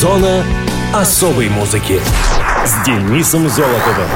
Зона особой музыки с Денисом Золотовым.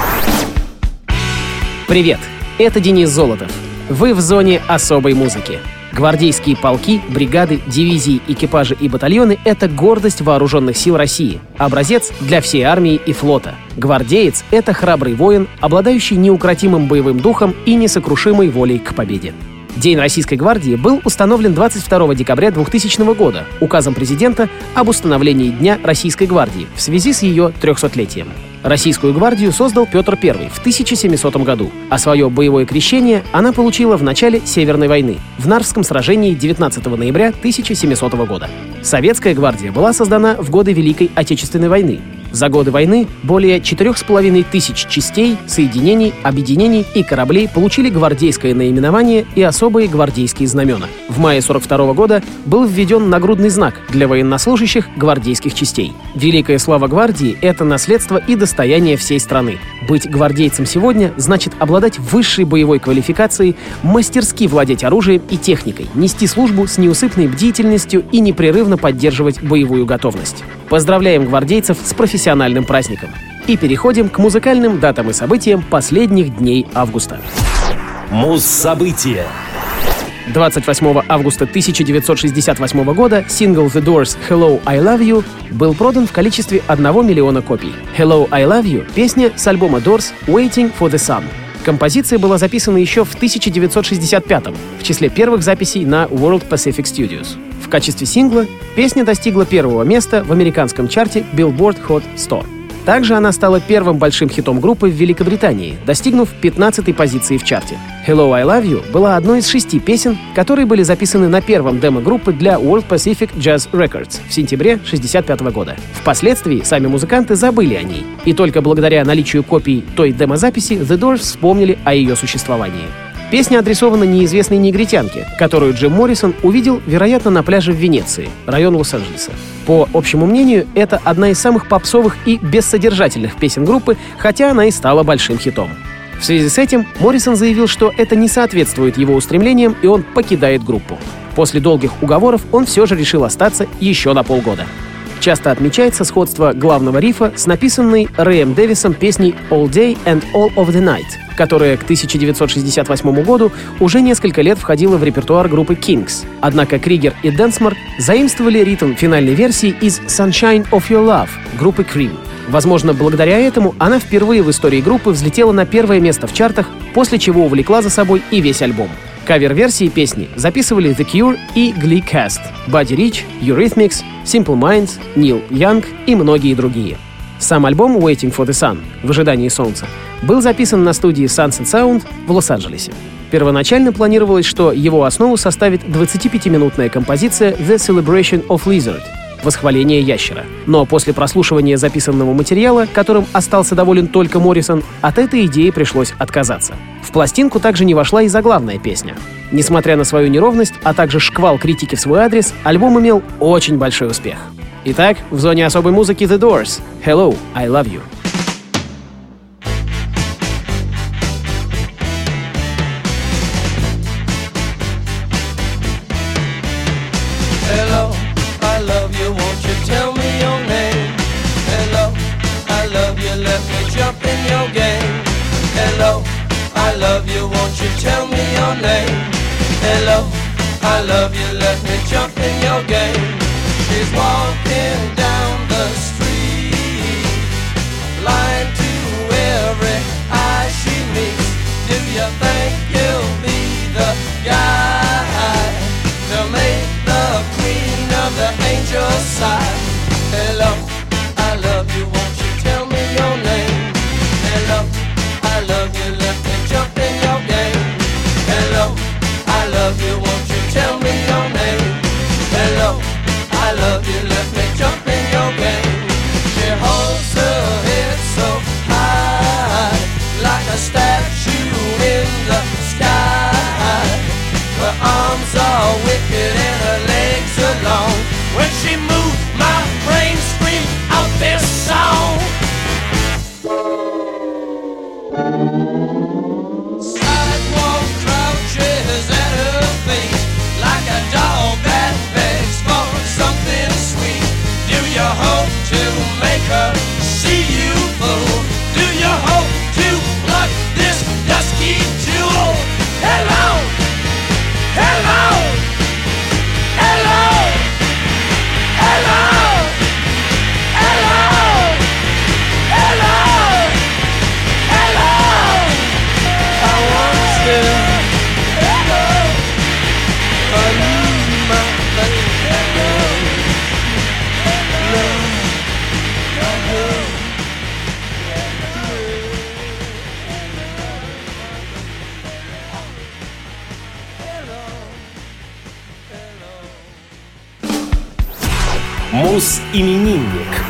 Привет, это Денис Золотов. Вы в зоне особой музыки. Гвардейские полки, бригады, дивизии, экипажи и батальоны — это гордость вооруженных сил России, образец для всей армии и флота. Гвардеец — это храбрый воин, обладающий неукротимым боевым духом и несокрушимой волей к победе. День Российской гвардии был установлен 22 декабря 2000 года указом президента об установлении Дня Российской гвардии в связи с ее 300-летием. Российскую гвардию создал Петр I в 1700 году, а свое боевое крещение она получила в начале Северной войны, в Нарвском сражении 19 ноября 1700 года. Советская гвардия была создана в годы Великой Отечественной войны за годы войны более 4,5 тысяч частей, соединений, объединений и кораблей получили гвардейское наименование и особые гвардейские знамена. В мае 42 года был введен нагрудный знак для военнослужащих гвардейских частей. Великая слава гвардии — это наследство и достояние всей страны. Быть гвардейцем сегодня значит обладать высшей боевой квалификацией, мастерски владеть оружием и техникой, нести службу с неусыпной бдительностью и непрерывно поддерживать боевую готовность. Поздравляем гвардейцев с профессиональным праздником. И переходим к музыкальным датам и событиям последних дней августа. Муз-события. 28 августа 1968 года сингл The Doors «Hello, I Love You» был продан в количестве 1 миллиона копий. «Hello, I Love You» — песня с альбома Doors «Waiting for the Sun». Композиция была записана еще в 1965 в числе первых записей на World Pacific Studios. В качестве сингла песня достигла первого места в американском чарте Billboard Hot 100. Также она стала первым большим хитом группы в Великобритании, достигнув 15-й позиции в чарте. «Hello, I Love You» была одной из шести песен, которые были записаны на первом демо группы для World Pacific Jazz Records в сентябре 1965 года. Впоследствии сами музыканты забыли о ней, и только благодаря наличию копий той демозаписи The Doors вспомнили о ее существовании. Песня адресована неизвестной негритянке, которую Джим Моррисон увидел, вероятно, на пляже в Венеции, район Лос-Анджелеса. По общему мнению, это одна из самых попсовых и бессодержательных песен группы, хотя она и стала большим хитом. В связи с этим Моррисон заявил, что это не соответствует его устремлениям, и он покидает группу. После долгих уговоров он все же решил остаться еще на полгода. Часто отмечается сходство главного рифа с написанной Рэем Дэвисом песней «All Day and All of the Night», которая к 1968 году уже несколько лет входила в репертуар группы Kinks. Однако Кригер и Дэнсмор заимствовали ритм финальной версии из «Sunshine of Your Love» группы Cream. Возможно, благодаря этому она впервые в истории группы взлетела на первое место в чартах, после чего увлекла за собой и весь альбом. Кавер-версии песни записывали The Cure и Glee Cast, Buddy Rich, Eurythmics, Simple Minds, Нил Янг и многие другие. Сам альбом Waiting for the Sun в ожидании солнца был записан на студии Sunset Sound в Лос-Анджелесе. Первоначально планировалось, что его основу составит 25-минутная композиция The Celebration of Lizard — восхваление ящера. Но после прослушивания записанного материала, которым остался доволен только Моррисон, от этой идеи пришлось отказаться. В пластинку также не вошла и заглавная песня. Несмотря на свою неровность, а также шквал критики в свой адрес, альбом имел очень большой успех. Итак, в зоне особой музыки The Doors. Hello, I love you. Hello, I love you, let me jump in your game. She's walking down the street, blind to every eye she meets. Do you think you'll be the guy to make the queen of the angels sigh? Мус-именинник.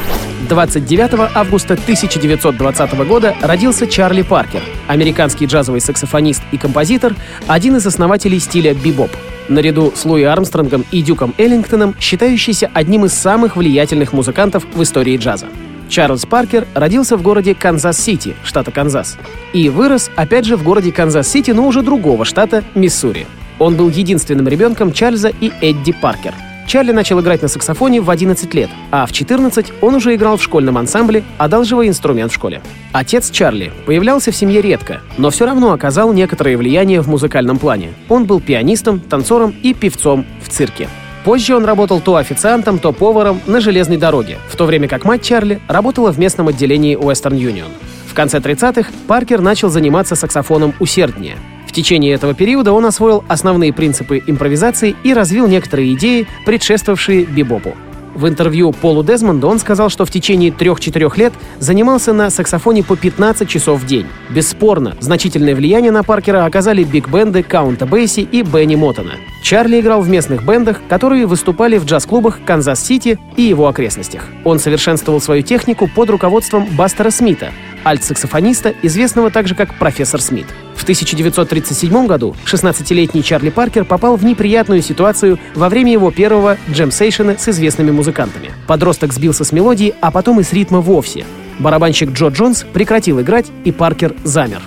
29 августа 1920 года родился Чарли Паркер, американский джазовый саксофонист и композитор, один из основателей стиля бибоп. Наряду с Луи Армстронгом и Дюком Эллингтоном, считающийся одним из самых влиятельных музыкантов в истории джаза. Чарльз Паркер родился в городе Канзас-Сити, штата Канзас, и вырос, опять же, в городе Канзас-Сити, но уже другого штата, Миссури. Он был единственным ребенком Чарльза и Эдди Паркер. Чарли начал играть на саксофоне в 11 лет, а в 14 он уже играл в школьном ансамбле, одалживая инструмент в школе. Отец Чарли появлялся в семье редко, но все равно оказал некоторое влияние в музыкальном плане. Он был пианистом, танцором и певцом в цирке. Позже он работал то официантом, то поваром на железной дороге, в то время как мать Чарли работала в местном отделении Western Union. В конце 30-х Паркер начал заниматься саксофоном усерднее. Течение этого периода он освоил основные принципы импровизации и развил некоторые идеи, предшествовавшие бибопу. В интервью Полу Дезмонду он сказал, что в течение 3-4 лет занимался на саксофоне по 15 часов в день. Бесспорно, значительное влияние на Паркера оказали биг-бенды Каунта Бейси и Бенни Моттона. Чарли играл в местных бендах, которые выступали в джаз-клубах Канзас-Сити и его окрестностях. Он совершенствовал свою технику под руководством Бастера Смита, альт-саксофониста, известного также как профессор Смит. В 1937 году 16-летний Чарли Паркер попал в неприятную ситуацию во время его первого джемсейшена с известными музыкантами. Подросток сбился с мелодии, а потом и с ритма вовсе. Барабанщик Джо Джонс прекратил играть, и Паркер замер.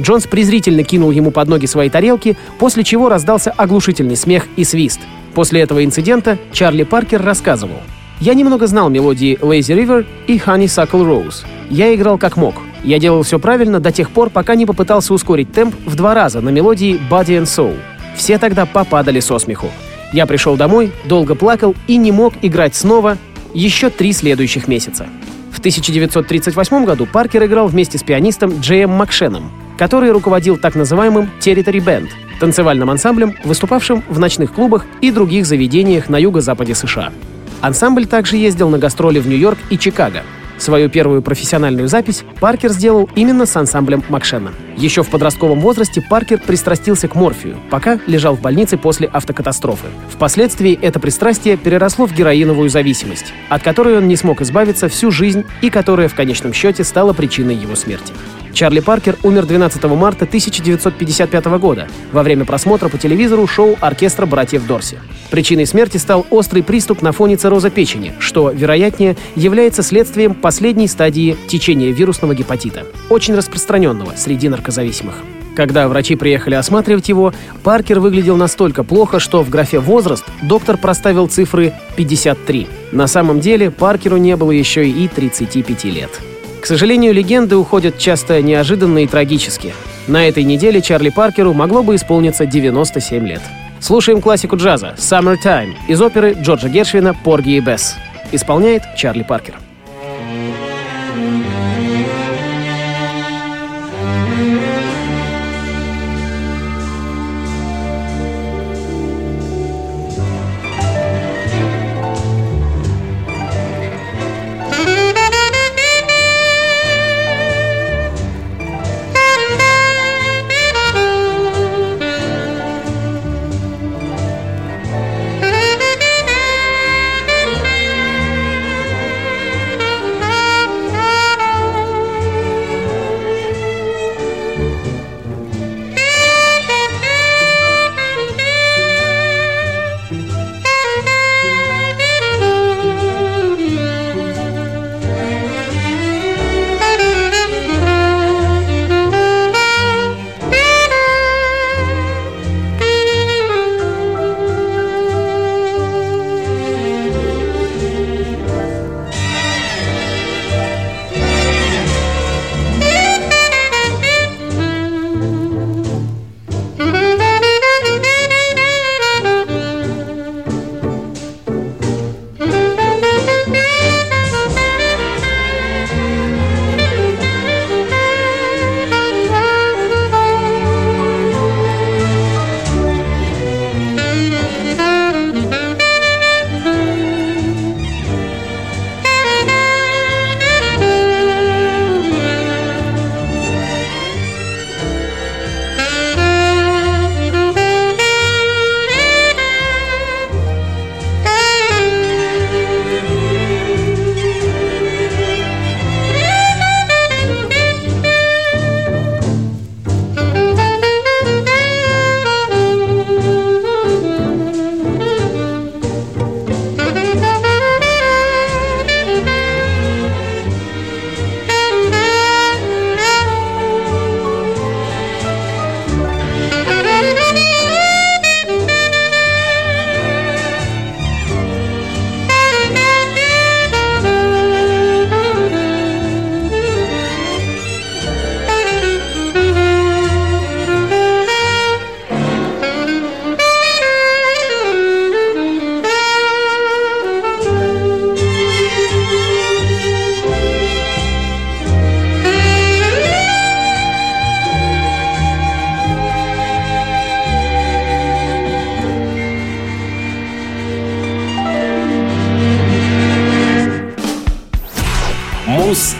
Джонс презрительно кинул ему под ноги свои тарелки, после чего раздался оглушительный смех и свист. После этого инцидента Чарли Паркер рассказывал. «Я немного знал мелодии Lazy River и Honeysuckle Rose. Я играл как мог. Я делал все правильно до тех пор, пока не попытался ускорить темп в два раза на мелодии Body and Soul. Все тогда попадали со смеху. Я пришел домой, долго плакал и не мог играть снова еще три следующих месяца. В 1938 году Паркер играл вместе с пианистом Джеем Макшеном, который руководил так называемым Territory Band, танцевальным ансамблем, выступавшим в ночных клубах и других заведениях на юго-западе США. Ансамбль также ездил на гастроли в Нью-Йорк и Чикаго. Свою первую профессиональную запись Паркер сделал именно с ансамблем Макшена. Еще в подростковом возрасте Паркер пристрастился к морфию, пока лежал в больнице после автокатастрофы. Впоследствии это пристрастие переросло в героиновую зависимость, от которой он не смог избавиться всю жизнь и которая в конечном счете стала причиной его смерти. Чарли Паркер умер 12 марта 1955 года во время просмотра по телевизору шоу оркестра братьев Дорси. Причиной смерти стал острый приступ на фоне цирроза печени, что, вероятнее, является следствием последней стадии течения вирусного гепатита, очень распространенного среди наркозависимых. Когда врачи приехали осматривать его, Паркер выглядел настолько плохо, что в графе «возраст» доктор проставил цифры 53. На самом деле Паркеру не было еще и 35 лет. К сожалению, легенды уходят часто неожиданно и трагически. На этой неделе Чарли Паркеру могло бы исполниться 97 лет. Слушаем классику джаза «Summertime» из оперы Джорджа Гершвина «Порги и Бесс». Исполняет Чарли Паркер.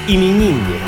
Блюз-именинник.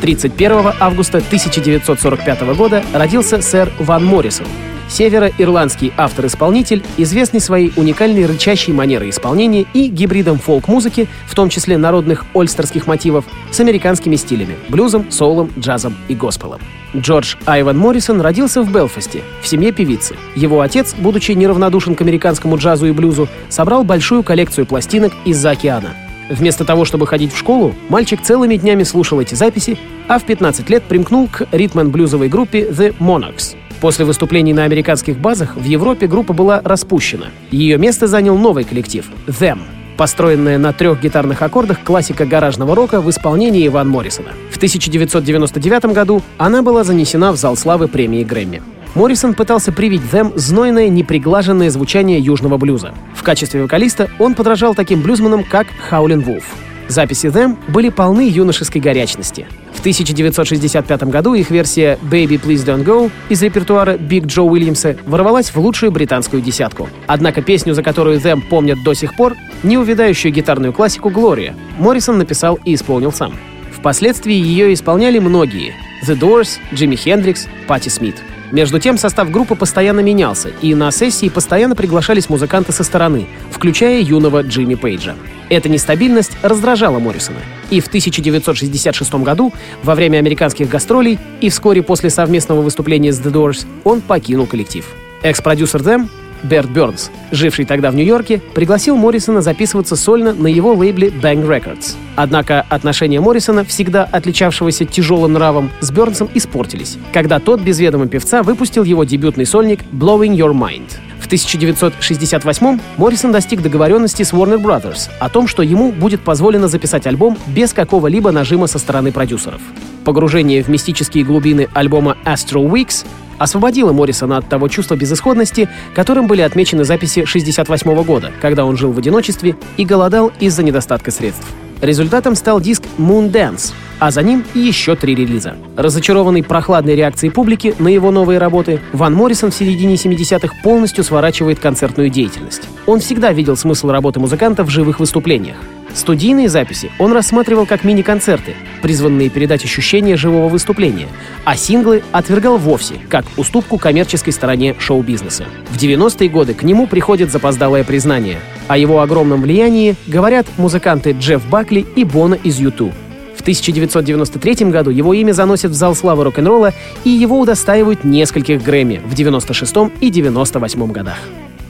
31 августа 1945 года родился сэр Ван Моррисон, североирландский автор-исполнитель, известный своей уникальной рычащей манерой исполнения и гибридом фолк-музыки, в том числе народных ольстерских мотивов, с американскими стилями — блюзом, соулом, джазом и госпелом. Джордж Айван Моррисон родился в Белфасте, в семье певицы. Его отец, будучи неравнодушен к американскому джазу и блюзу, собрал большую коллекцию пластинок из-за океана. Вместо того, чтобы ходить в школу, мальчик целыми днями слушал эти записи, а в 15 лет примкнул к ритм-блюзовой группе The Monarchs. После выступлений на американских базах в Европе группа была распущена. Ее место занял новый коллектив — Them — построенная на трех гитарных аккордах классика гаражного рока в исполнении Иван Моррисона. В 1999 году она была занесена в зал славы премии Грэмми. Моррисон пытался привить Them знойное, неприглаженное звучание южного блюза. В качестве вокалиста он подражал таким блюзманам, как Хаулин Вулф. Записи Them были полны юношеской горячности. В 1965 году их версия «Baby Please Don't Go» из репертуара Биг Джо Уильямса ворвалась в лучшую британскую десятку. Однако песню, за которую Them помнят до сих пор, неувядающую гитарную классику «Глория», Моррисон написал и исполнил сам. Впоследствии ее исполняли многие — The Doors, Джимми Хендрикс, Патти Смит — между тем, состав группы постоянно менялся, и на сессии постоянно приглашались музыканты со стороны, включая юного Джимми Пейджа. Эта нестабильность раздражала Моррисона. И в 1966 году, во время американских гастролей и вскоре после совместного выступления с The Doors, он покинул коллектив. Экс-продюсер Them Берт Бернс, живший тогда в Нью-Йорке, пригласил Моррисона записываться сольно на его лейбле Bang Records. Однако отношения Моррисона, всегда отличавшегося тяжелым нравом, с Бернсом испортились, когда тот без ведома певца выпустил его дебютный сольник Blowing Your Mind. В 1968 Моррисон достиг договоренности с Warner Brothers о том, что ему будет позволено записать альбом без какого-либо нажима со стороны продюсеров. Погружение в мистические глубины альбома Astro Weeks освободила Моррисона от того чувства безысходности, которым были отмечены записи 68 года, когда он жил в одиночестве и голодал из-за недостатка средств. Результатом стал диск Moon Dance, а за ним еще три релиза. Разочарованный прохладной реакцией публики на его новые работы, Ван Моррисон в середине 70-х полностью сворачивает концертную деятельность. Он всегда видел смысл работы музыканта в живых выступлениях. Студийные записи он рассматривал как мини-концерты, призванные передать ощущение живого выступления, а синглы отвергал вовсе, как уступку коммерческой стороне шоу-бизнеса. В 90-е годы к нему приходит запоздалое признание. О его огромном влиянии говорят музыканты Джефф Бакли и Бона из YouTube. В 1993 году его имя заносят в зал славы рок-н-ролла, и его удостаивают нескольких Грэмми в 96 и 98 годах.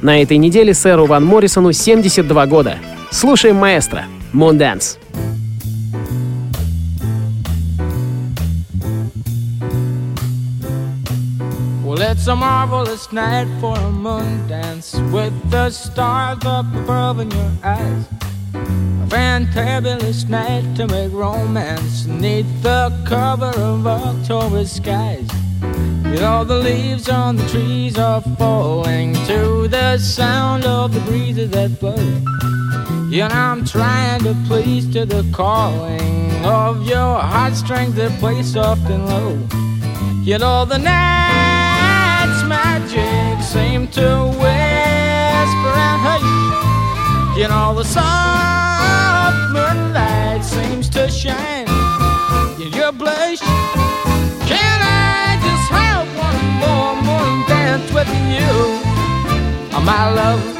На этой неделе сэру Ван Моррисону 72 года. Слушаем маэстро. Moondance. Well, it's a marvelous night for a moon dance with the stars up above in your eyes. A fantabulous night to make romance neath the cover of October skies. You know, the leaves on the trees are falling to the sound of the breezes that blow. You know, I'm trying to please to the calling of your heartstrings that play soft and low. You know, the night's magic seem to whisper and hush. You know, the soft moonlight seems to shine in your blush. Can I just have one more moon dance with you, oh, my love?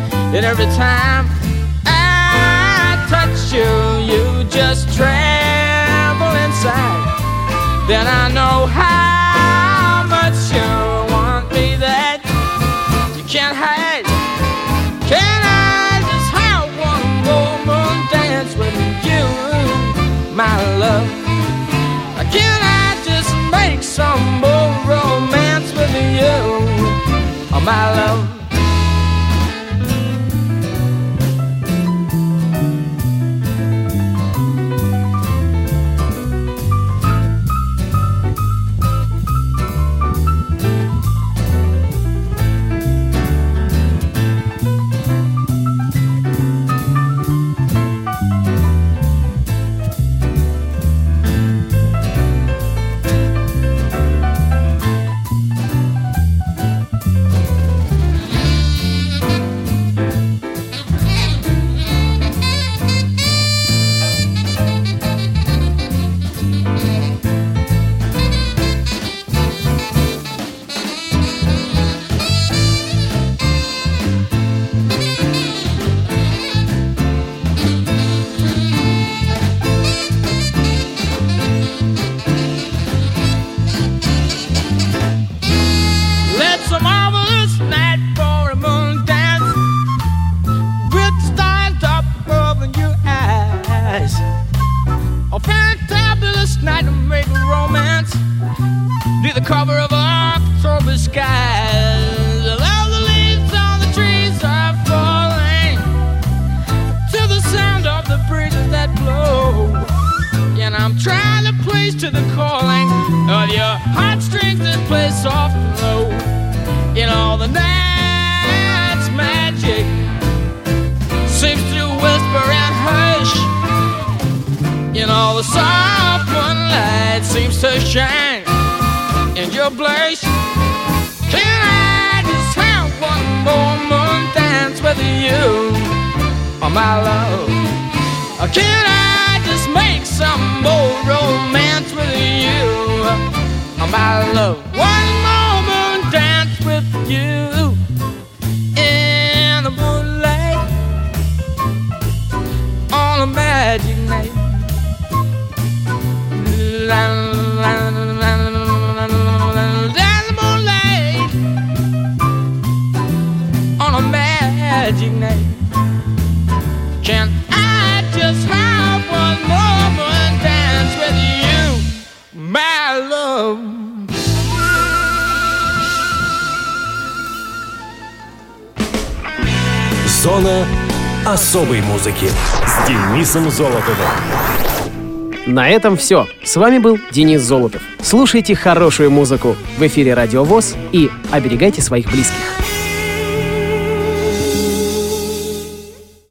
And every time I touch you, you just tremble inside. Then I know how much you want me that you can't hide. Can I just have one more moon dance with you, my love? Can I just make some more romance with you, oh, my love? all the soft moonlight seems to shine in your place. Can I just have one more moon dance with you, oh my love? Can I just make some more romance with you, oh my love? One more moon dance with you. особой музыки с Денисом Золотовым. На этом все. С вами был Денис Золотов. Слушайте хорошую музыку в эфире Радио ВОЗ и оберегайте своих близких.